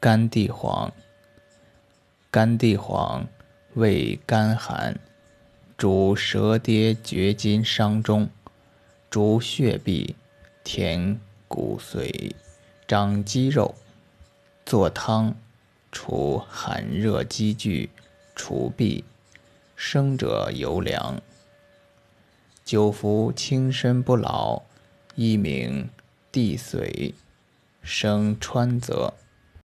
甘地黄，甘地黄味甘寒，主舌跌厥筋伤中，主血闭，填骨髓，长肌肉。做汤，除寒热积聚，除痹。生者尤凉。久服轻身不老，一名地髓，生川泽。